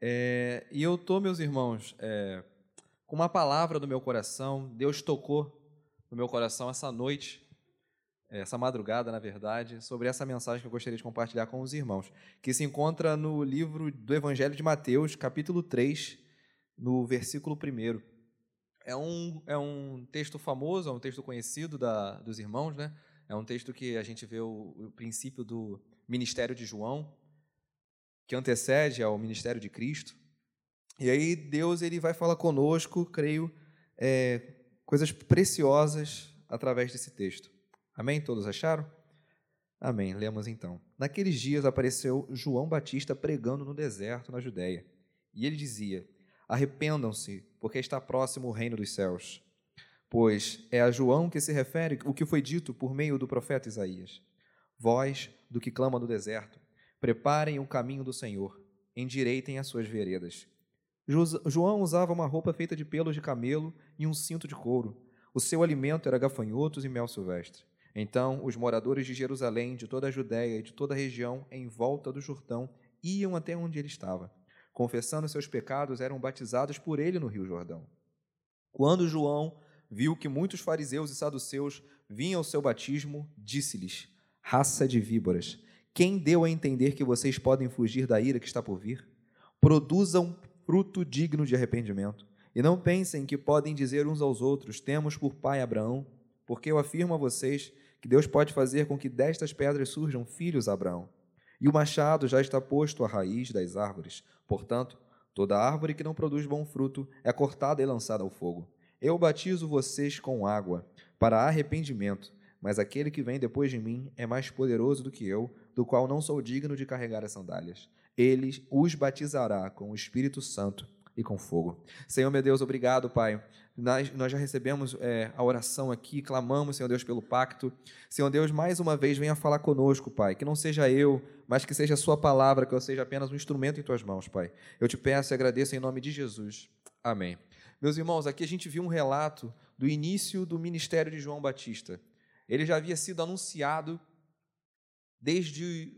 É, e eu tô, meus irmãos, é, com uma palavra do meu coração. Deus tocou no meu coração essa noite, essa madrugada, na verdade, sobre essa mensagem que eu gostaria de compartilhar com os irmãos, que se encontra no livro do Evangelho de Mateus, capítulo 3, no versículo 1. É um, é um texto famoso, é um texto conhecido da, dos irmãos, né? É um texto que a gente vê o, o princípio do ministério de João, que antecede ao ministério de Cristo. E aí Deus ele vai falar conosco, creio, é, coisas preciosas através desse texto. Amém? Todos acharam? Amém. Lemos então. Naqueles dias apareceu João Batista pregando no deserto, na Judéia. E ele dizia: Arrependam-se, porque está próximo o reino dos céus. Pois é a João que se refere o que foi dito por meio do profeta Isaías. Voz do que clama no deserto: Preparem o caminho do Senhor, endireitem as suas veredas. João usava uma roupa feita de pelos de camelo e um cinto de couro. O seu alimento era gafanhotos e mel silvestre. Então, os moradores de Jerusalém, de toda a Judéia e de toda a região em volta do Jordão iam até onde ele estava. Confessando seus pecados, eram batizados por ele no Rio Jordão. Quando João viu que muitos fariseus e saduceus vinham ao seu batismo, disse-lhes: Raça de víboras, quem deu a entender que vocês podem fugir da ira que está por vir? Produzam fruto digno de arrependimento. E não pensem que podem dizer uns aos outros: Temos por pai Abraão, porque eu afirmo a vocês que Deus pode fazer com que destas pedras surjam filhos a Abraão. E o machado já está posto à raiz das árvores. Portanto, toda árvore que não produz bom fruto é cortada e lançada ao fogo. Eu batizo vocês com água para arrependimento, mas aquele que vem depois de mim é mais poderoso do que eu, do qual não sou digno de carregar as sandálias ele os batizará com o Espírito Santo e com fogo. Senhor, meu Deus, obrigado, Pai. Nós, nós já recebemos é, a oração aqui, clamamos, Senhor Deus, pelo pacto. Senhor Deus, mais uma vez, venha falar conosco, Pai. Que não seja eu, mas que seja a Sua palavra, que eu seja apenas um instrumento em Tuas mãos, Pai. Eu te peço e agradeço em nome de Jesus. Amém. Meus irmãos, aqui a gente viu um relato do início do ministério de João Batista. Ele já havia sido anunciado desde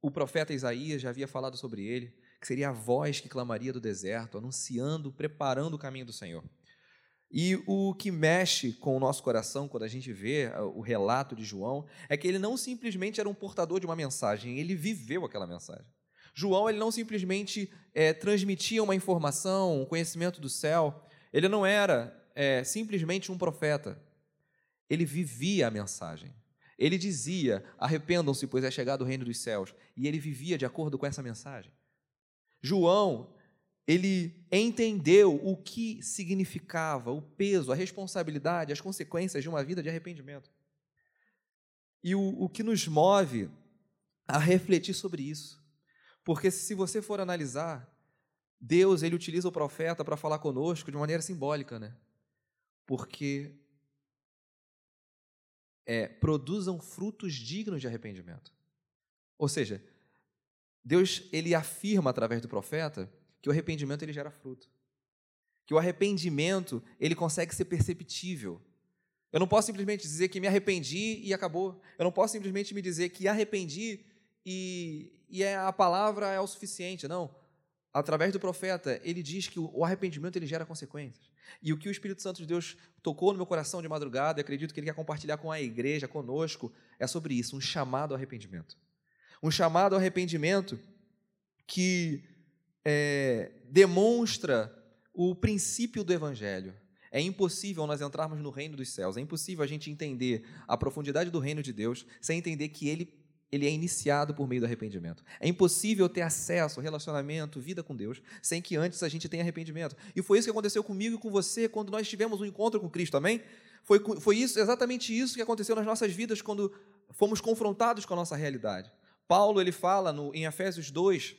o profeta Isaías já havia falado sobre ele, que seria a voz que clamaria do deserto, anunciando, preparando o caminho do Senhor. E o que mexe com o nosso coração quando a gente vê ah, o relato de João é que ele não simplesmente era um portador de uma mensagem, ele viveu aquela mensagem. João ele não simplesmente é, transmitia uma informação, um conhecimento do céu, ele não era é, simplesmente um profeta, ele vivia a mensagem. Ele dizia: arrependam-se, pois é chegado o reino dos céus. E ele vivia de acordo com essa mensagem. João, ele entendeu o que significava o peso, a responsabilidade, as consequências de uma vida de arrependimento. E o, o que nos move a refletir sobre isso. Porque se você for analisar, Deus ele utiliza o profeta para falar conosco de maneira simbólica, né? Porque é, produzam frutos dignos de arrependimento. Ou seja, Deus ele afirma através do profeta que o arrependimento ele gera fruto. Que o arrependimento ele consegue ser perceptível. Eu não posso simplesmente dizer que me arrependi e acabou. Eu não posso simplesmente me dizer que arrependi e, e é, a palavra é o suficiente. Não através do profeta, ele diz que o arrependimento ele gera consequências. E o que o Espírito Santo de Deus tocou no meu coração de madrugada, acredito que ele quer compartilhar com a igreja, conosco, é sobre isso, um chamado ao arrependimento. Um chamado ao arrependimento que é, demonstra o princípio do Evangelho. É impossível nós entrarmos no reino dos céus, é impossível a gente entender a profundidade do reino de Deus sem entender que ele ele é iniciado por meio do arrependimento. É impossível ter acesso, relacionamento, vida com Deus, sem que antes a gente tenha arrependimento. E foi isso que aconteceu comigo e com você quando nós tivemos um encontro com Cristo, amém? Foi, foi isso, exatamente isso que aconteceu nas nossas vidas quando fomos confrontados com a nossa realidade. Paulo ele fala no, em Efésios 2,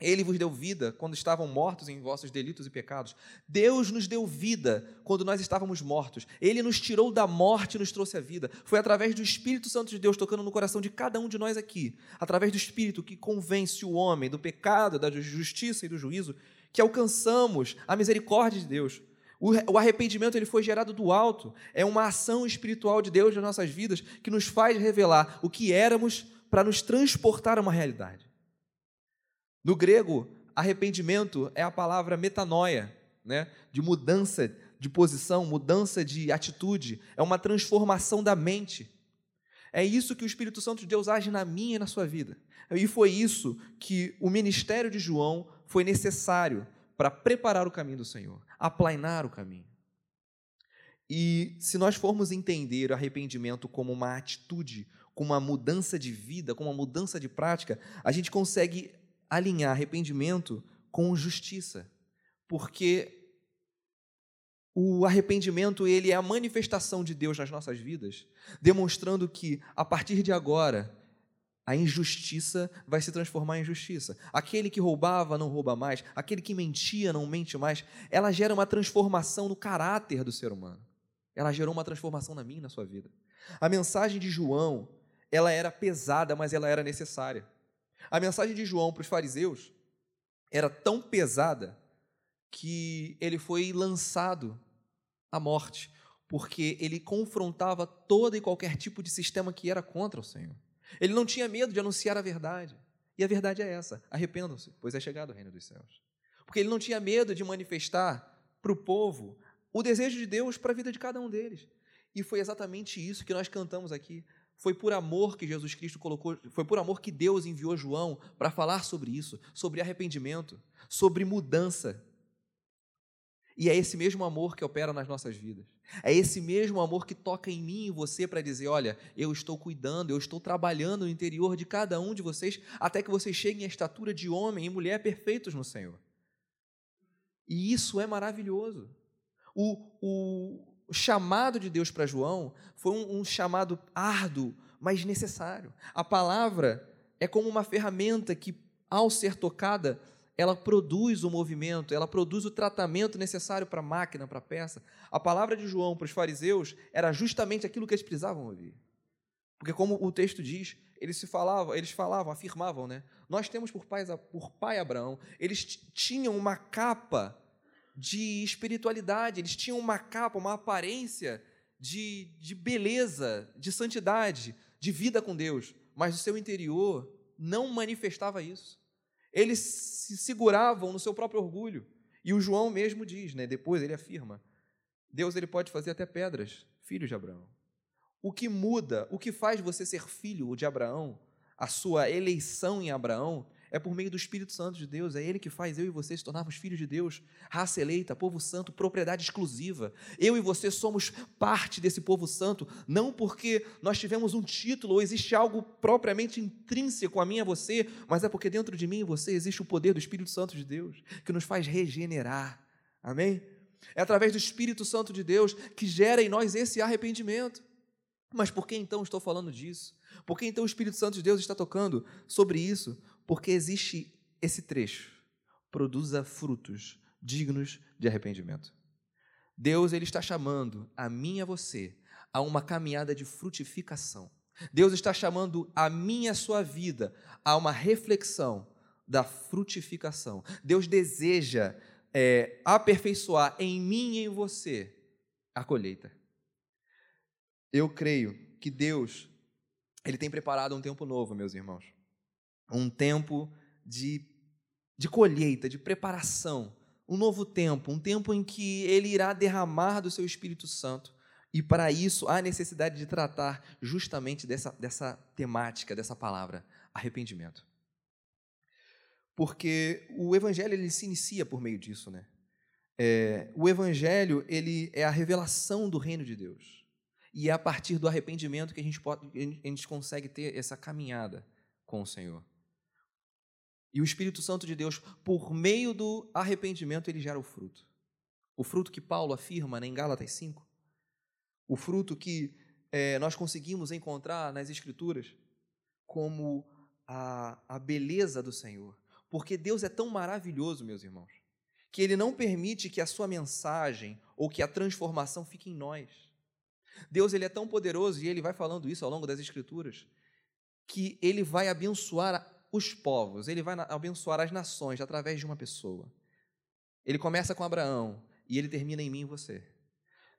ele vos deu vida quando estavam mortos em vossos delitos e pecados. Deus nos deu vida quando nós estávamos mortos. Ele nos tirou da morte e nos trouxe a vida. Foi através do Espírito Santo de Deus tocando no coração de cada um de nós aqui, através do Espírito que convence o homem do pecado, da justiça e do juízo, que alcançamos a misericórdia de Deus. O arrependimento ele foi gerado do alto. É uma ação espiritual de Deus nas nossas vidas que nos faz revelar o que éramos para nos transportar a uma realidade. No grego, Arrependimento é a palavra metanoia, né? de mudança de posição, mudança de atitude, é uma transformação da mente. É isso que o Espírito Santo de Deus age na minha e na sua vida. E foi isso que o ministério de João foi necessário para preparar o caminho do Senhor, aplainar o caminho. E se nós formos entender o arrependimento como uma atitude, como uma mudança de vida, como uma mudança de prática, a gente consegue alinhar arrependimento com justiça. Porque o arrependimento ele é a manifestação de Deus nas nossas vidas, demonstrando que a partir de agora a injustiça vai se transformar em justiça. Aquele que roubava não rouba mais, aquele que mentia não mente mais. Ela gera uma transformação no caráter do ser humano. Ela gerou uma transformação na minha na sua vida. A mensagem de João, ela era pesada, mas ela era necessária. A mensagem de João para os fariseus era tão pesada que ele foi lançado à morte, porque ele confrontava todo e qualquer tipo de sistema que era contra o Senhor. Ele não tinha medo de anunciar a verdade. E a verdade é essa: arrependam-se, pois é chegado o reino dos céus. Porque ele não tinha medo de manifestar para o povo o desejo de Deus para a vida de cada um deles. E foi exatamente isso que nós cantamos aqui. Foi por amor que Jesus Cristo colocou, foi por amor que Deus enviou João para falar sobre isso, sobre arrependimento, sobre mudança. E é esse mesmo amor que opera nas nossas vidas. É esse mesmo amor que toca em mim e você para dizer: olha, eu estou cuidando, eu estou trabalhando no interior de cada um de vocês, até que vocês cheguem à estatura de homem e mulher perfeitos no Senhor. E isso é maravilhoso. O, o chamado de Deus para João foi um, um chamado árduo, mas necessário. A palavra é como uma ferramenta que, ao ser tocada, ela produz o movimento, ela produz o tratamento necessário para a máquina, para a peça. A palavra de João para os fariseus era justamente aquilo que eles precisavam ouvir. Porque como o texto diz, eles se falavam, eles falavam, afirmavam, né? Nós temos por pai, por pai Abraão. Eles tinham uma capa de espiritualidade, eles tinham uma capa, uma aparência de, de beleza, de santidade, de vida com Deus, mas o seu interior não manifestava isso. Eles se seguravam no seu próprio orgulho. E o João mesmo diz, né? depois ele afirma: Deus ele pode fazer até pedras, filhos de Abraão. O que muda, o que faz você ser filho de Abraão, a sua eleição em Abraão, é por meio do Espírito Santo de Deus, é Ele que faz eu e você se tornarmos filhos de Deus, raça eleita, povo santo, propriedade exclusiva. Eu e você somos parte desse povo santo, não porque nós tivemos um título ou existe algo propriamente intrínseco a mim e a você, mas é porque dentro de mim e você existe o poder do Espírito Santo de Deus, que nos faz regenerar. Amém? É através do Espírito Santo de Deus que gera em nós esse arrependimento. Mas por que então estou falando disso? Por que então o Espírito Santo de Deus está tocando sobre isso? Porque existe esse trecho. Produza frutos dignos de arrependimento. Deus ele está chamando a mim e a você a uma caminhada de frutificação. Deus está chamando a mim e a sua vida a uma reflexão da frutificação. Deus deseja é, aperfeiçoar em mim e em você a colheita. Eu creio que Deus ele tem preparado um tempo novo, meus irmãos um tempo de, de colheita, de preparação, um novo tempo, um tempo em que Ele irá derramar do seu Espírito Santo. E para isso há necessidade de tratar justamente dessa, dessa temática, dessa palavra, arrependimento. Porque o Evangelho ele se inicia por meio disso, né? É, o Evangelho ele é a revelação do reino de Deus. E é a partir do arrependimento que a gente, pode, a gente consegue ter essa caminhada com o Senhor. E o Espírito Santo de Deus, por meio do arrependimento, ele gera o fruto. O fruto que Paulo afirma né, em Gálatas 5. O fruto que é, nós conseguimos encontrar nas Escrituras como a, a beleza do Senhor. Porque Deus é tão maravilhoso, meus irmãos, que Ele não permite que a sua mensagem ou que a transformação fique em nós. Deus ele é tão poderoso, e Ele vai falando isso ao longo das Escrituras, que Ele vai abençoar os povos, ele vai abençoar as nações através de uma pessoa. Ele começa com Abraão e ele termina em mim e você.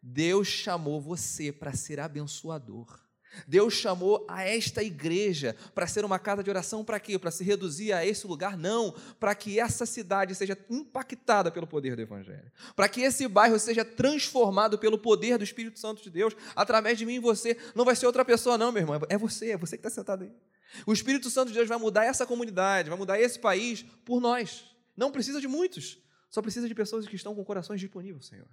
Deus chamou você para ser abençoador. Deus chamou a esta igreja para ser uma casa de oração para quê? Para se reduzir a esse lugar? Não, para que essa cidade seja impactada pelo poder do Evangelho, para que esse bairro seja transformado pelo poder do Espírito Santo de Deus, através de mim e você. Não vai ser outra pessoa, não, meu irmão, é você, é você que está sentado aí. O Espírito Santo de Deus vai mudar essa comunidade, vai mudar esse país por nós. Não precisa de muitos, só precisa de pessoas que estão com corações disponíveis, Senhor.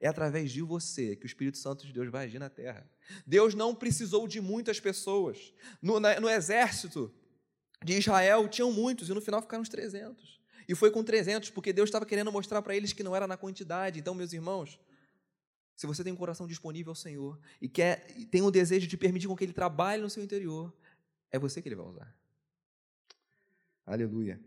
É através de você que o Espírito Santo de Deus vai agir na terra. Deus não precisou de muitas pessoas. No, na, no exército de Israel tinham muitos e no final ficaram uns 300. E foi com 300 porque Deus estava querendo mostrar para eles que não era na quantidade. Então, meus irmãos, se você tem um coração disponível ao Senhor e quer e tem o desejo de permitir com que Ele trabalhe no seu interior, é você que Ele vai usar. Aleluia.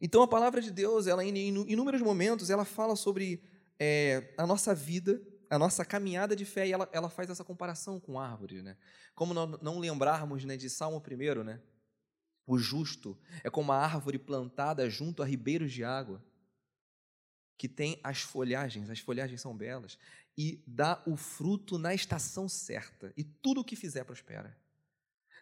Então a palavra de Deus, ela em inúmeros momentos, ela fala sobre é, a nossa vida, a nossa caminhada de fé, e ela, ela faz essa comparação com árvores. Né? Como não, não lembrarmos né, de Salmo 1, né? o justo é como uma árvore plantada junto a ribeiros de água, que tem as folhagens, as folhagens são belas, e dá o fruto na estação certa, e tudo o que fizer prospera.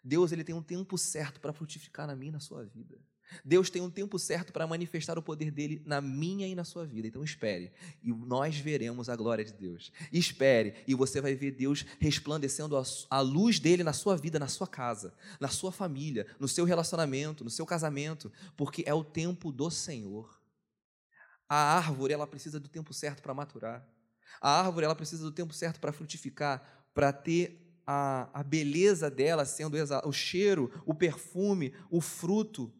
Deus ele tem um tempo certo para frutificar na minha e na sua vida. Deus tem um tempo certo para manifestar o poder dele na minha e na sua vida. Então espere, e nós veremos a glória de Deus. Espere, e você vai ver Deus resplandecendo a luz dele na sua vida, na sua casa, na sua família, no seu relacionamento, no seu casamento, porque é o tempo do Senhor. A árvore, ela precisa do tempo certo para maturar. A árvore, ela precisa do tempo certo para frutificar, para ter a, a beleza dela sendo o cheiro, o perfume, o fruto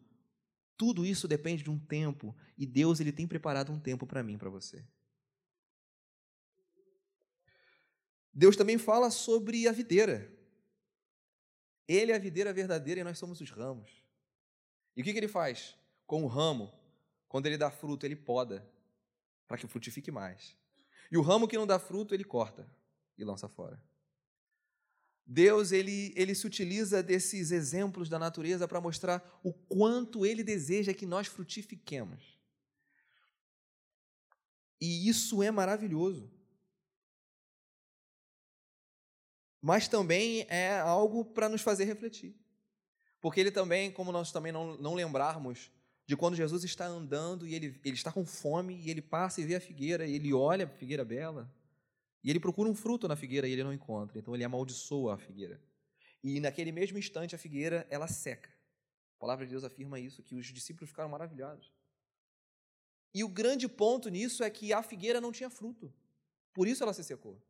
tudo isso depende de um tempo e Deus ele tem preparado um tempo para mim, para você. Deus também fala sobre a videira. Ele é a videira verdadeira e nós somos os ramos. E o que, que ele faz? Com o ramo, quando ele dá fruto, ele poda, para que frutifique mais. E o ramo que não dá fruto, ele corta e lança fora. Deus ele, ele se utiliza desses exemplos da natureza para mostrar o quanto ele deseja que nós frutifiquemos. E isso é maravilhoso. Mas também é algo para nos fazer refletir. Porque ele também, como nós também não, não lembrarmos de quando Jesus está andando e ele, ele está com fome e ele passa e vê a figueira e ele olha a figueira bela e ele procura um fruto na figueira e ele não encontra. Então ele amaldiçoa a figueira. E naquele mesmo instante a figueira ela seca. A palavra de Deus afirma isso, que os discípulos ficaram maravilhados. E o grande ponto nisso é que a figueira não tinha fruto. Por isso ela se secou.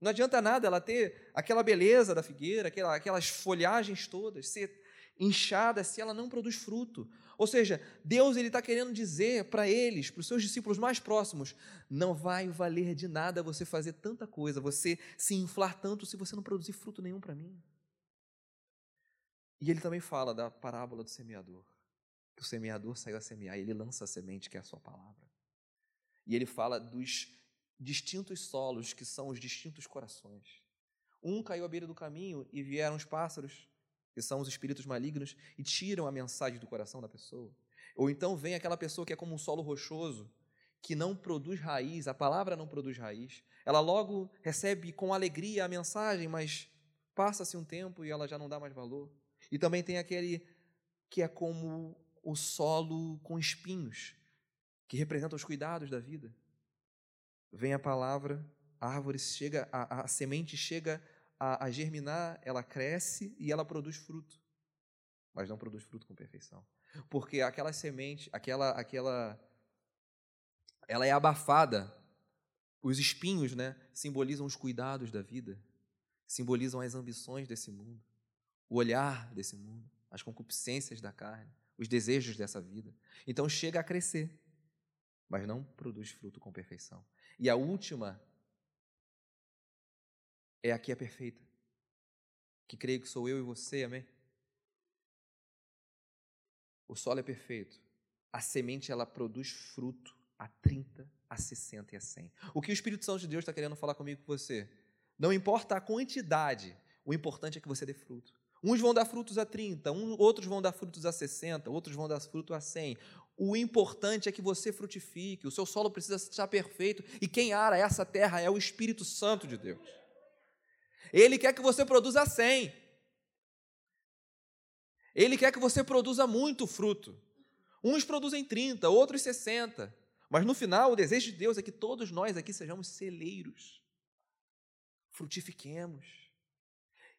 Não adianta nada ela ter aquela beleza da figueira, aquelas folhagens todas, ser inchada se ela não produz fruto. Ou seja, Deus ele está querendo dizer para eles, para os seus discípulos mais próximos, não vai valer de nada você fazer tanta coisa, você se inflar tanto se você não produzir fruto nenhum para mim. E ele também fala da parábola do semeador, que o semeador saiu a semear, e ele lança a semente que é a sua palavra. E ele fala dos distintos solos que são os distintos corações. Um caiu à beira do caminho e vieram os pássaros que são os espíritos malignos, e tiram a mensagem do coração da pessoa. Ou então vem aquela pessoa que é como um solo rochoso, que não produz raiz, a palavra não produz raiz. Ela logo recebe com alegria a mensagem, mas passa-se um tempo e ela já não dá mais valor. E também tem aquele que é como o solo com espinhos, que representa os cuidados da vida. Vem a palavra, a árvore chega, a, a semente chega a, a germinar, ela cresce e ela produz fruto, mas não produz fruto com perfeição. Porque aquela semente, aquela, aquela, ela é abafada. Os espinhos, né, simbolizam os cuidados da vida, simbolizam as ambições desse mundo, o olhar desse mundo, as concupiscências da carne, os desejos dessa vida. Então chega a crescer, mas não produz fruto com perfeição. E a última é aqui a perfeita, que creio que sou eu e você, amém? O solo é perfeito. A semente ela produz fruto a 30, a 60 e a 100. O que o Espírito Santo de Deus está querendo falar comigo com você? Não importa a quantidade, o importante é que você dê fruto. Uns vão dar frutos a 30, um, outros vão dar frutos a 60, outros vão dar fruto a 100. O importante é que você frutifique, o seu solo precisa estar perfeito, e quem ara essa terra é o Espírito Santo de Deus. Ele quer que você produza 100. Ele quer que você produza muito fruto. Uns produzem 30, outros 60. Mas no final, o desejo de Deus é que todos nós aqui sejamos celeiros. Frutifiquemos.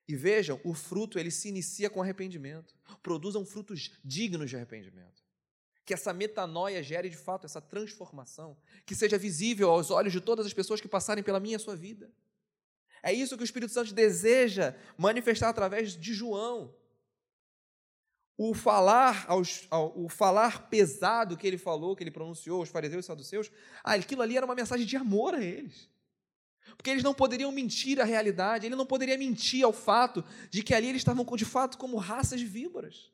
E vejam, o fruto ele se inicia com arrependimento. Produzam frutos dignos de arrependimento. Que essa metanoia gere de fato essa transformação, que seja visível aos olhos de todas as pessoas que passarem pela minha sua vida. É isso que o Espírito Santo deseja manifestar através de João. O falar, aos, o falar pesado que ele falou, que ele pronunciou aos fariseus e saduceus, ah, aquilo ali era uma mensagem de amor a eles. Porque eles não poderiam mentir a realidade, ele não poderia mentir ao fato de que ali eles estavam de fato como raças de víboras.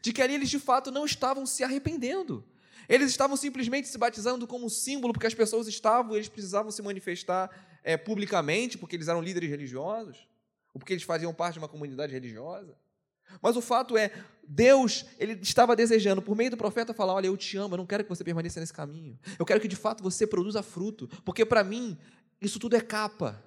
De que ali eles de fato não estavam se arrependendo. Eles estavam simplesmente se batizando como símbolo, porque as pessoas estavam, eles precisavam se manifestar é, publicamente, porque eles eram líderes religiosos, ou porque eles faziam parte de uma comunidade religiosa. Mas o fato é, Deus, ele estava desejando, por meio do profeta, falar: Olha, eu te amo, eu não quero que você permaneça nesse caminho. Eu quero que de fato você produza fruto, porque para mim, isso tudo é capa.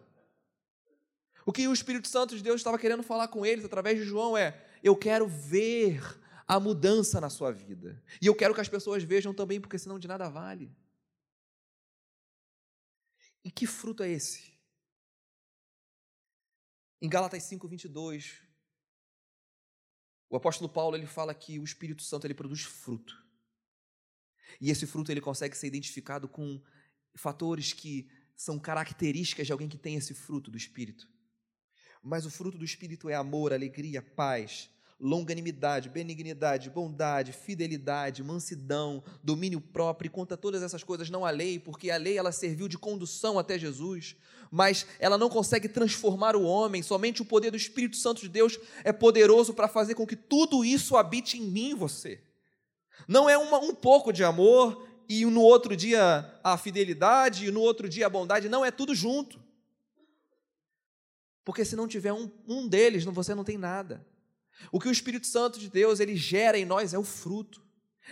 O que o Espírito Santo de Deus estava querendo falar com eles através de João é: Eu quero ver a mudança na sua vida. E eu quero que as pessoas vejam também, porque senão de nada vale. E que fruto é esse? Em Gálatas 5, 22, o apóstolo Paulo ele fala que o Espírito Santo ele produz fruto. E esse fruto ele consegue ser identificado com fatores que são características de alguém que tem esse fruto do Espírito. Mas o fruto do Espírito é amor, alegria, paz, longanimidade, benignidade, bondade, fidelidade, mansidão, domínio próprio, conta todas essas coisas não a lei, porque a lei ela serviu de condução até Jesus, mas ela não consegue transformar o homem, somente o poder do Espírito Santo de Deus é poderoso para fazer com que tudo isso habite em mim você. Não é uma, um pouco de amor e no outro dia a fidelidade e no outro dia a bondade, não é tudo junto. Porque se não tiver um, um deles, você não tem nada. O que o Espírito Santo de Deus ele gera em nós é o fruto.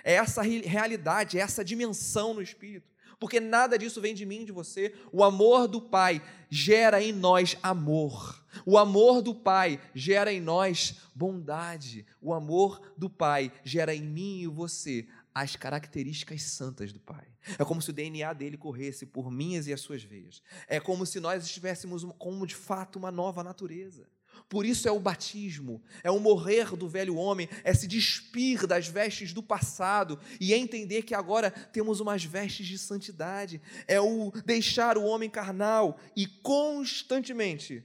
É essa realidade, é essa dimensão no Espírito. Porque nada disso vem de mim, de você. O amor do Pai gera em nós amor. O amor do Pai gera em nós bondade. O amor do Pai gera em mim e você as características santas do Pai. É como se o DNA dele corresse por minhas e as suas veias. É como se nós estivéssemos como de fato uma nova natureza. Por isso é o batismo, é o morrer do velho homem, é se despir das vestes do passado e entender que agora temos umas vestes de santidade, é o deixar o homem carnal e constantemente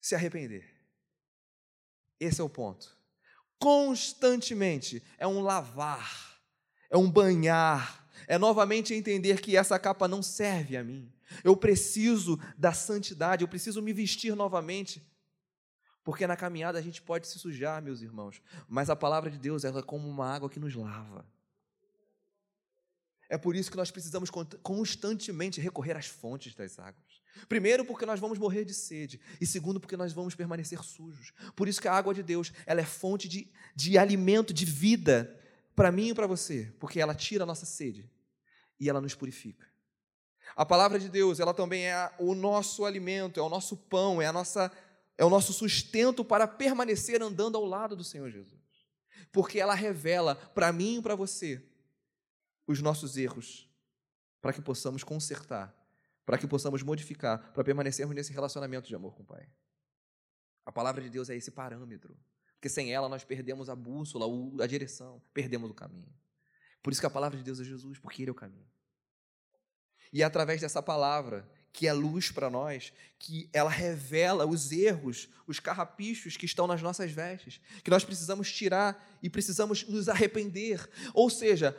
se arrepender. Esse é o ponto. Constantemente é um lavar, é um banhar, é novamente entender que essa capa não serve a mim. Eu preciso da santidade, eu preciso me vestir novamente porque na caminhada a gente pode se sujar, meus irmãos, mas a palavra de Deus ela é como uma água que nos lava. É por isso que nós precisamos constantemente recorrer às fontes das águas. Primeiro, porque nós vamos morrer de sede. E segundo, porque nós vamos permanecer sujos. Por isso que a água de Deus ela é fonte de, de alimento, de vida, para mim e para você. Porque ela tira a nossa sede e ela nos purifica. A palavra de Deus, ela também é o nosso alimento, é o nosso pão, é a nossa é o nosso sustento para permanecer andando ao lado do Senhor Jesus. Porque ela revela para mim e para você os nossos erros, para que possamos consertar, para que possamos modificar, para permanecermos nesse relacionamento de amor com o Pai. A palavra de Deus é esse parâmetro, porque sem ela nós perdemos a bússola, a direção, perdemos o caminho. Por isso que a palavra de Deus é Jesus, porque Ele é o caminho. E é através dessa palavra que é luz para nós, que ela revela os erros, os carrapichos que estão nas nossas vestes, que nós precisamos tirar e precisamos nos arrepender. Ou seja,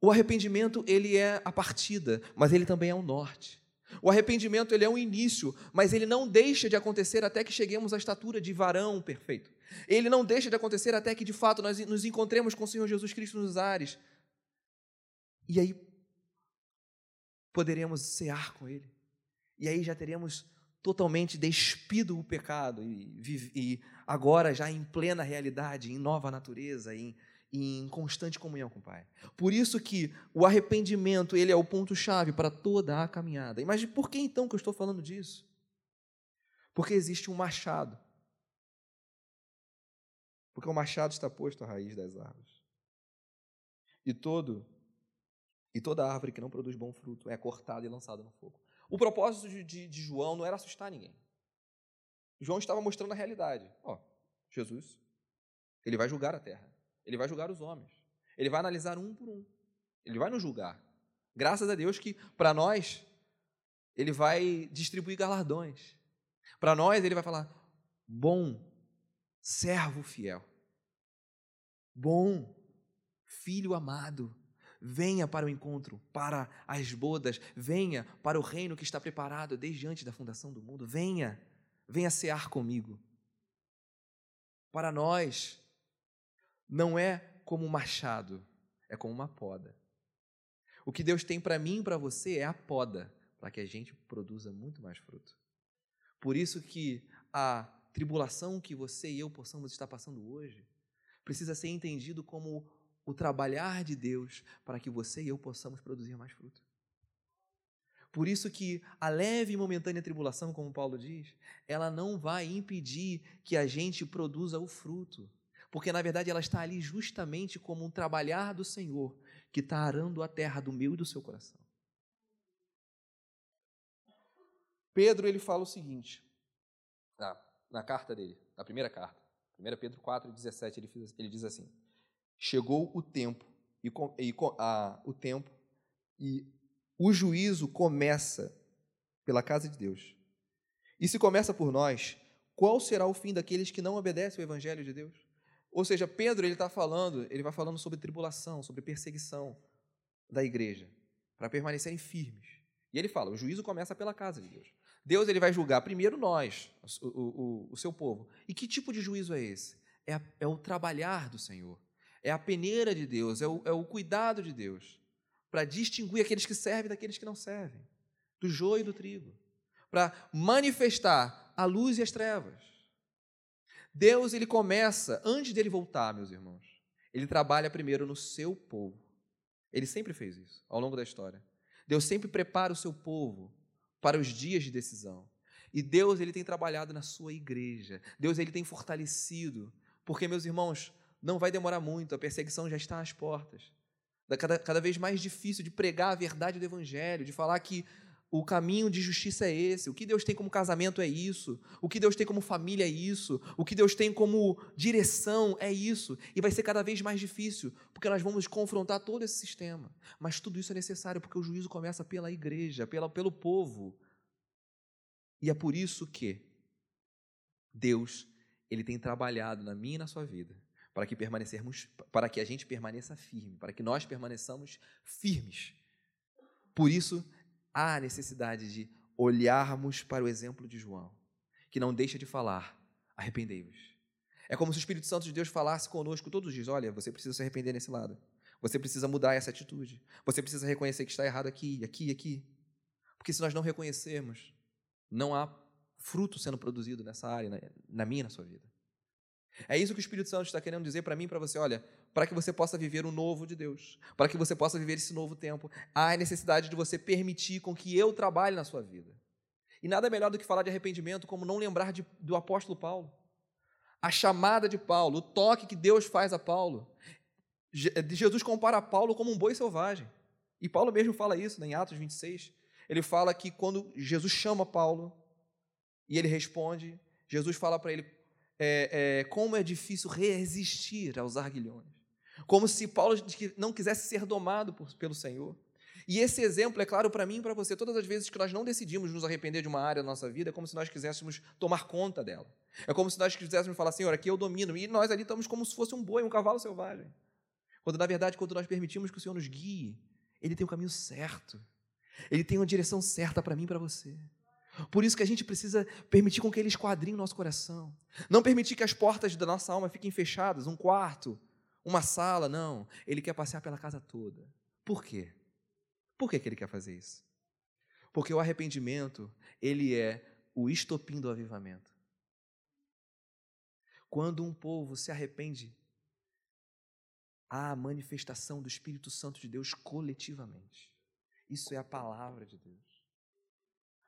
o arrependimento ele é a partida, mas ele também é o norte. O arrependimento ele é um início, mas ele não deixa de acontecer até que cheguemos à estatura de varão perfeito. Ele não deixa de acontecer até que de fato nós nos encontremos com o Senhor Jesus Cristo nos ares. E aí poderemos cear com Ele. E aí já teremos totalmente despido o pecado e, e agora já em plena realidade, em nova natureza, em, em constante comunhão com o Pai. Por isso que o arrependimento ele é o ponto chave para toda a caminhada. Mas por que então que eu estou falando disso? Porque existe um machado. Porque o machado está posto à raiz das árvores. E todo e toda árvore que não produz bom fruto é cortada e lançada no fogo. O propósito de, de, de João não era assustar ninguém. João estava mostrando a realidade. Ó, Jesus, ele vai julgar a terra. Ele vai julgar os homens. Ele vai analisar um por um. Ele vai nos julgar. Graças a Deus que, para nós, ele vai distribuir galardões. Para nós, ele vai falar: bom servo fiel, bom filho amado, venha para o encontro, para as bodas, venha para o reino que está preparado desde antes da fundação do mundo, venha, venha cear comigo. Para nós, não é como um machado, é como uma poda. O que Deus tem para mim e para você é a poda, para que a gente produza muito mais fruto. Por isso que a tribulação que você e eu possamos estar passando hoje precisa ser entendido como o trabalhar de Deus para que você e eu possamos produzir mais fruto. Por isso que a leve e momentânea tribulação, como Paulo diz, ela não vai impedir que a gente produza o fruto. Porque, na verdade, ela está ali justamente como um trabalhar do Senhor que está arando a terra do meu e do seu coração. Pedro, ele fala o seguinte, na, na carta dele, na primeira carta, 1 Pedro 4, 17, ele, ele diz assim, Chegou o tempo, e, e a, o tempo, e o juízo começa pela casa de Deus. E se começa por nós, qual será o fim daqueles que não obedecem ao Evangelho de Deus? Ou seja, Pedro ele está falando, ele vai falando sobre tribulação, sobre perseguição da igreja, para permanecerem firmes. E ele fala: o juízo começa pela casa de Deus. Deus ele vai julgar primeiro nós, o, o, o seu povo. E que tipo de juízo é esse? É, é o trabalhar do Senhor, é a peneira de Deus, é o, é o cuidado de Deus, para distinguir aqueles que servem daqueles que não servem, do joio e do trigo, para manifestar a luz e as trevas. Deus ele começa, antes dele voltar, meus irmãos, ele trabalha primeiro no seu povo. Ele sempre fez isso ao longo da história. Deus sempre prepara o seu povo para os dias de decisão. E Deus ele tem trabalhado na sua igreja. Deus ele tem fortalecido, porque meus irmãos, não vai demorar muito, a perseguição já está às portas. Cada, cada vez mais difícil de pregar a verdade do evangelho, de falar que o caminho de justiça é esse, o que Deus tem como casamento é isso, o que Deus tem como família é isso, o que Deus tem como direção é isso, e vai ser cada vez mais difícil, porque nós vamos confrontar todo esse sistema. Mas tudo isso é necessário porque o juízo começa pela igreja, pela, pelo povo. E é por isso que Deus, ele tem trabalhado na minha e na sua vida, para que permanecermos, para que a gente permaneça firme, para que nós permaneçamos firmes. Por isso, há necessidade de olharmos para o exemplo de João, que não deixa de falar: arrependei-vos. É como se o Espírito Santo de Deus falasse conosco todos os dias: olha, você precisa se arrepender nesse lado. Você precisa mudar essa atitude. Você precisa reconhecer que está errado aqui, aqui, aqui. Porque se nós não reconhecermos, não há fruto sendo produzido nessa área, na minha e na sua vida. É isso que o Espírito Santo está querendo dizer para mim e para você. Olha, para que você possa viver o novo de Deus, para que você possa viver esse novo tempo, há necessidade de você permitir com que eu trabalhe na sua vida. E nada melhor do que falar de arrependimento como não lembrar de, do apóstolo Paulo. A chamada de Paulo, o toque que Deus faz a Paulo. Jesus compara Paulo como um boi selvagem. E Paulo mesmo fala isso né, em Atos 26. Ele fala que quando Jesus chama Paulo e ele responde, Jesus fala para ele: é, é, como é difícil resistir aos arguilhões. Como se Paulo não quisesse ser domado por, pelo Senhor. E esse exemplo é claro para mim e para você. Todas as vezes que nós não decidimos nos arrepender de uma área da nossa vida, é como se nós quiséssemos tomar conta dela. É como se nós quiséssemos falar, Senhor, aqui eu domino. E nós ali estamos como se fosse um boi, um cavalo selvagem. Quando, na verdade, quando nós permitimos que o Senhor nos guie, Ele tem o caminho certo. Ele tem uma direção certa para mim e para você. Por isso que a gente precisa permitir com que ele esquadrinhe o nosso coração. Não permitir que as portas da nossa alma fiquem fechadas, um quarto, uma sala, não. Ele quer passear pela casa toda. Por quê? Por que, que ele quer fazer isso? Porque o arrependimento, ele é o estopim do avivamento. Quando um povo se arrepende, há a manifestação do Espírito Santo de Deus coletivamente. Isso é a palavra de Deus.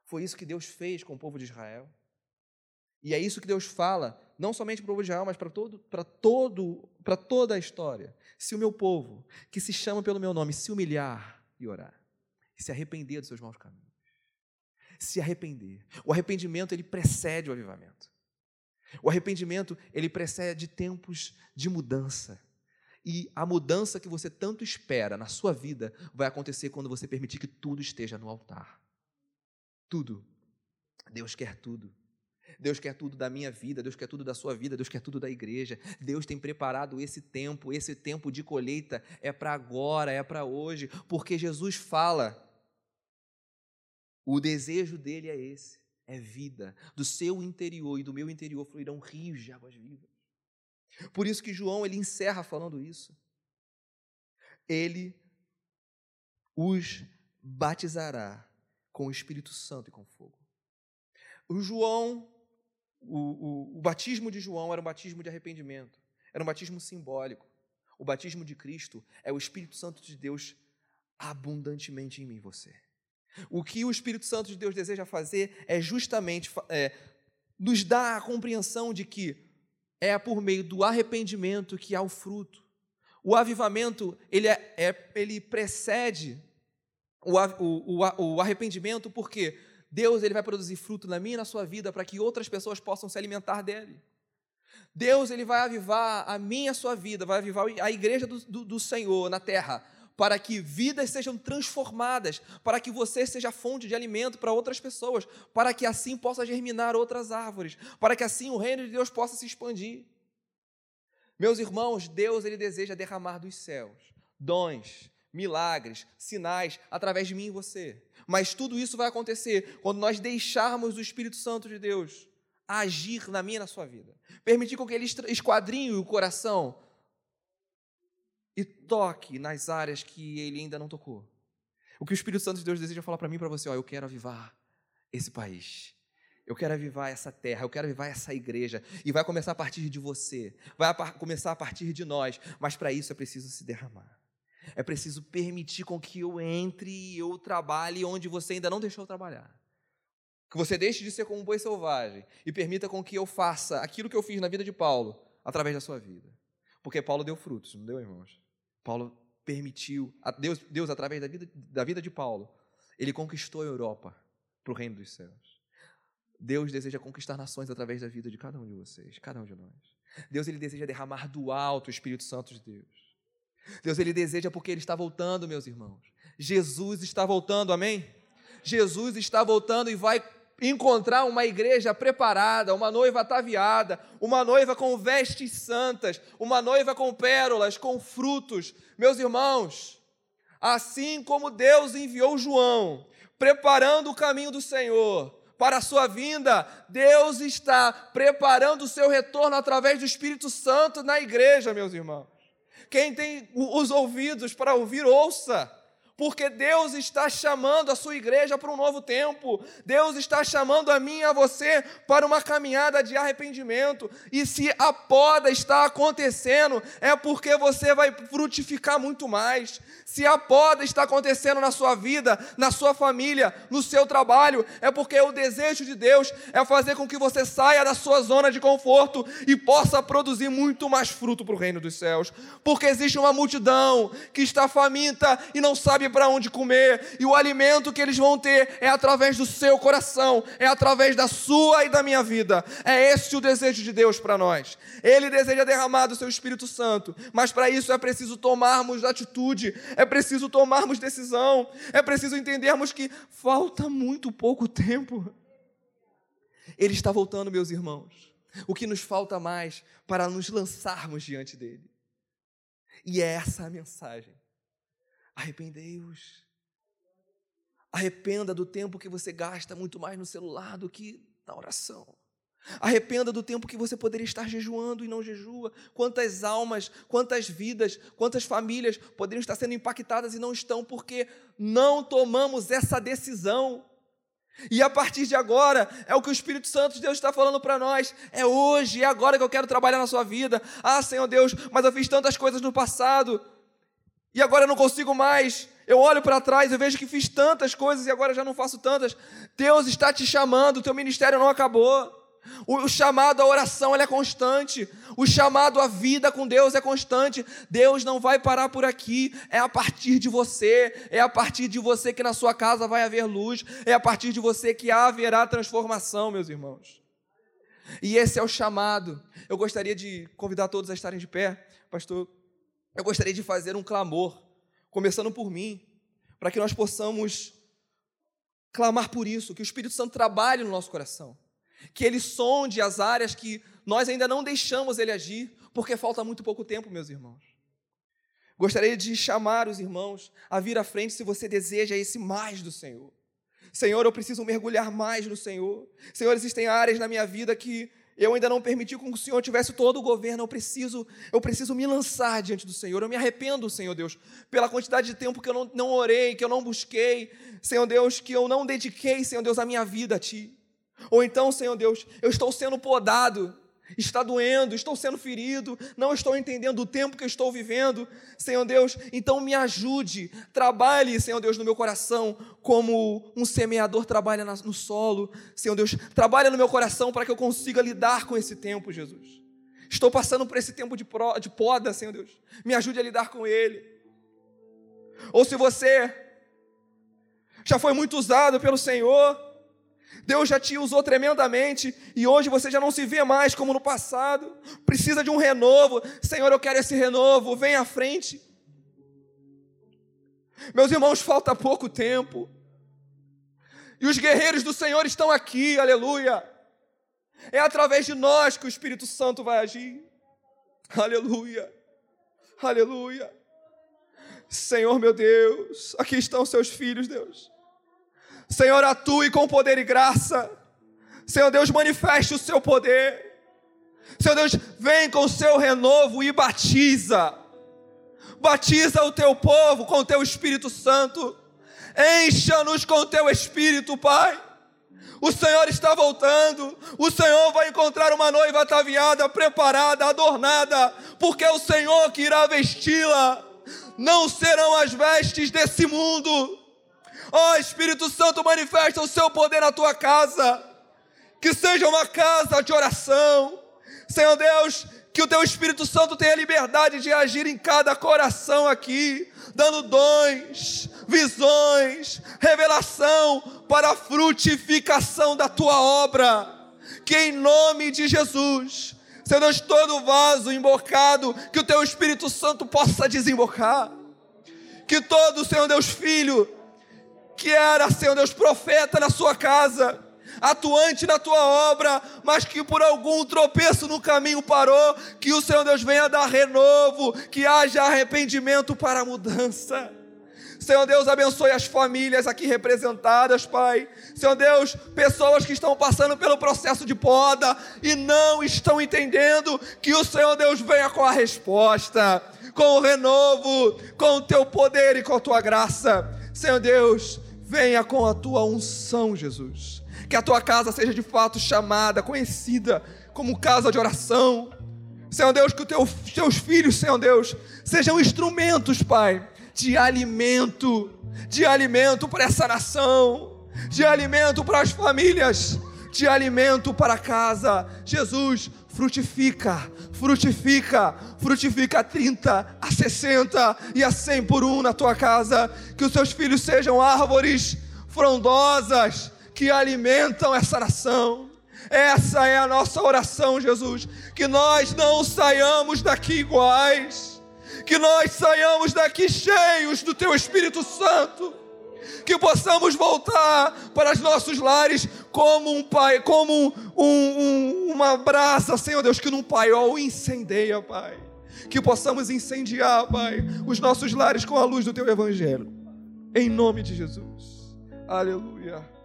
Foi isso que Deus fez com o povo de Israel. E é isso que Deus fala, não somente para o povo de Israel, mas para todo, para todo, para toda a história. Se o meu povo, que se chama pelo meu nome, se humilhar e orar, e se arrepender dos seus maus caminhos, se arrepender. O arrependimento ele precede o avivamento. O arrependimento ele precede tempos de mudança. E a mudança que você tanto espera na sua vida vai acontecer quando você permitir que tudo esteja no altar. Tudo. Deus quer tudo. Deus quer tudo da minha vida, Deus quer tudo da sua vida, Deus quer tudo da igreja. Deus tem preparado esse tempo, esse tempo de colheita é para agora, é para hoje, porque Jesus fala. O desejo dele é esse, é vida. Do seu interior e do meu interior fluirão rios de águas vivas. Por isso que João ele encerra falando isso. Ele os batizará com o Espírito Santo e com fogo. O João, o, o, o batismo de João era um batismo de arrependimento, era um batismo simbólico. O batismo de Cristo é o Espírito Santo de Deus abundantemente em mim e você. O que o Espírito Santo de Deus deseja fazer é justamente é, nos dar a compreensão de que é por meio do arrependimento que há o fruto. O avivamento, ele, é, é ele precede o, o, o, arrependimento, porque Deus ele vai produzir fruto na minha e na sua vida para que outras pessoas possam se alimentar dele. Deus ele vai avivar a minha e a sua vida, vai avivar a igreja do, do, do Senhor na terra, para que vidas sejam transformadas, para que você seja fonte de alimento para outras pessoas, para que assim possa germinar outras árvores, para que assim o reino de Deus possa se expandir. Meus irmãos, Deus ele deseja derramar dos céus dons, milagres, sinais através de mim e você. Mas tudo isso vai acontecer quando nós deixarmos o Espírito Santo de Deus agir na minha e na sua vida. Permitir com que ele esquadrinhe o coração e toque nas áreas que ele ainda não tocou. O que o Espírito Santo de Deus deseja falar para mim e para você, ó, eu quero avivar esse país. Eu quero avivar essa terra, eu quero avivar essa igreja. E vai começar a partir de você, vai a começar a partir de nós. Mas para isso é preciso se derramar. É preciso permitir com que eu entre e eu trabalhe onde você ainda não deixou trabalhar. Que você deixe de ser como um boi selvagem e permita com que eu faça aquilo que eu fiz na vida de Paulo através da sua vida. Porque Paulo deu frutos, não deu, irmãos? Paulo permitiu, Deus, Deus através da vida, da vida de Paulo, ele conquistou a Europa para o reino dos céus. Deus deseja conquistar nações através da vida de cada um de vocês, cada um de nós. Deus ele deseja derramar do alto o Espírito Santo de Deus. Deus ele deseja porque ele está voltando, meus irmãos. Jesus está voltando, amém? Jesus está voltando e vai encontrar uma igreja preparada, uma noiva ataviada, uma noiva com vestes santas, uma noiva com pérolas, com frutos. Meus irmãos, assim como Deus enviou João, preparando o caminho do Senhor para a sua vinda, Deus está preparando o seu retorno através do Espírito Santo na igreja, meus irmãos. Quem tem os ouvidos para ouvir, ouça porque Deus está chamando a sua igreja para um novo tempo. Deus está chamando a mim e a você para uma caminhada de arrependimento. E se a poda está acontecendo, é porque você vai frutificar muito mais. Se a poda está acontecendo na sua vida, na sua família, no seu trabalho, é porque o desejo de Deus é fazer com que você saia da sua zona de conforto e possa produzir muito mais fruto para o reino dos céus. Porque existe uma multidão que está faminta e não sabe para onde comer, e o alimento que eles vão ter é através do seu coração, é através da sua e da minha vida. É esse o desejo de Deus para nós. Ele deseja derramar do seu Espírito Santo, mas para isso é preciso tomarmos atitude, é preciso tomarmos decisão, é preciso entendermos que falta muito pouco tempo. Ele está voltando, meus irmãos. O que nos falta mais para nos lançarmos diante dele? E é essa a mensagem Arrependei-vos. Arrependa do tempo que você gasta muito mais no celular do que na oração. Arrependa do tempo que você poderia estar jejuando e não jejua. Quantas almas, quantas vidas, quantas famílias poderiam estar sendo impactadas e não estão porque não tomamos essa decisão. E a partir de agora, é o que o Espírito Santo de Deus está falando para nós. É hoje, é agora que eu quero trabalhar na sua vida. Ah, Senhor Deus, mas eu fiz tantas coisas no passado e agora eu não consigo mais. Eu olho para trás, eu vejo que fiz tantas coisas e agora já não faço tantas. Deus está te chamando, o teu ministério não acabou. O chamado à oração é constante. O chamado à vida com Deus é constante. Deus não vai parar por aqui. É a partir de você. É a partir de você que na sua casa vai haver luz. É a partir de você que haverá transformação, meus irmãos. E esse é o chamado. Eu gostaria de convidar todos a estarem de pé, pastor. Eu gostaria de fazer um clamor, começando por mim, para que nós possamos clamar por isso, que o Espírito Santo trabalhe no nosso coração que Ele sonde as áreas que nós ainda não deixamos Ele agir, porque falta muito pouco tempo, meus irmãos. Gostaria de chamar os irmãos a vir à frente se você deseja esse mais do Senhor. Senhor, eu preciso mergulhar mais no Senhor. Senhor, existem áreas na minha vida que eu ainda não permiti que o Senhor tivesse todo o governo. Eu preciso, eu preciso me lançar diante do Senhor. Eu me arrependo, Senhor Deus, pela quantidade de tempo que eu não, não orei, que eu não busquei, Senhor Deus, que eu não dediquei, Senhor Deus, a minha vida a Ti. Ou então, Senhor Deus, eu estou sendo podado, está doendo, estou sendo ferido, não estou entendendo o tempo que estou vivendo, Senhor Deus, então me ajude, trabalhe, Senhor Deus, no meu coração, como um semeador trabalha no solo, Senhor Deus, trabalha no meu coração para que eu consiga lidar com esse tempo, Jesus. Estou passando por esse tempo de, de poda, Senhor Deus, me ajude a lidar com ele. Ou se você já foi muito usado pelo Senhor, Deus já te usou tremendamente e hoje você já não se vê mais como no passado. Precisa de um renovo. Senhor, eu quero esse renovo. Vem à frente. Meus irmãos, falta pouco tempo. E os guerreiros do Senhor estão aqui, aleluia. É através de nós que o Espírito Santo vai agir. Aleluia. Aleluia. Senhor meu Deus, aqui estão seus filhos, Deus. Senhor, atue com poder e graça. Senhor Deus, manifeste o seu poder. Senhor Deus, vem com o seu renovo e batiza. Batiza o teu povo com o teu Espírito Santo. Encha-nos com o teu Espírito, Pai. O Senhor está voltando. O Senhor vai encontrar uma noiva ataviada, preparada, adornada, porque é o Senhor que irá vesti-la. Não serão as vestes desse mundo, Ó oh, Espírito Santo, manifesta o seu poder na tua casa. Que seja uma casa de oração. Senhor Deus, que o teu Espírito Santo tenha liberdade de agir em cada coração aqui, dando dons, visões, revelação para a frutificação da tua obra. Que em nome de Jesus, Senhor Deus, todo vaso embocado, que o teu Espírito Santo possa desembocar. Que todo, Senhor Deus, filho, que era, Senhor Deus, profeta na sua casa, atuante na tua obra, mas que por algum tropeço no caminho parou, que o Senhor Deus venha dar renovo, que haja arrependimento para a mudança. Senhor Deus, abençoe as famílias aqui representadas, Pai. Senhor Deus, pessoas que estão passando pelo processo de poda e não estão entendendo que o Senhor Deus venha com a resposta, com o renovo, com o teu poder e com a tua graça. Senhor Deus, Venha com a tua unção, Jesus. Que a tua casa seja de fato chamada, conhecida como casa de oração. Senhor Deus, que os teu, teus filhos, Senhor Deus, sejam instrumentos, Pai, de alimento, de alimento para essa nação, de alimento para as famílias, de alimento para a casa. Jesus, frutifica, frutifica, frutifica a 30, a 60 e a 100 por um na tua casa. Que os seus filhos sejam árvores frondosas que alimentam essa nação. Essa é a nossa oração, Jesus. Que nós não saiamos daqui iguais, que nós saiamos daqui cheios do Teu Espírito Santo que possamos voltar para os nossos lares como um pai, como um, um, uma brasa, Senhor Deus, que num paiol incendeia, Pai. Que possamos incendiar, Pai, os nossos lares com a luz do Teu Evangelho. Em nome de Jesus. Aleluia.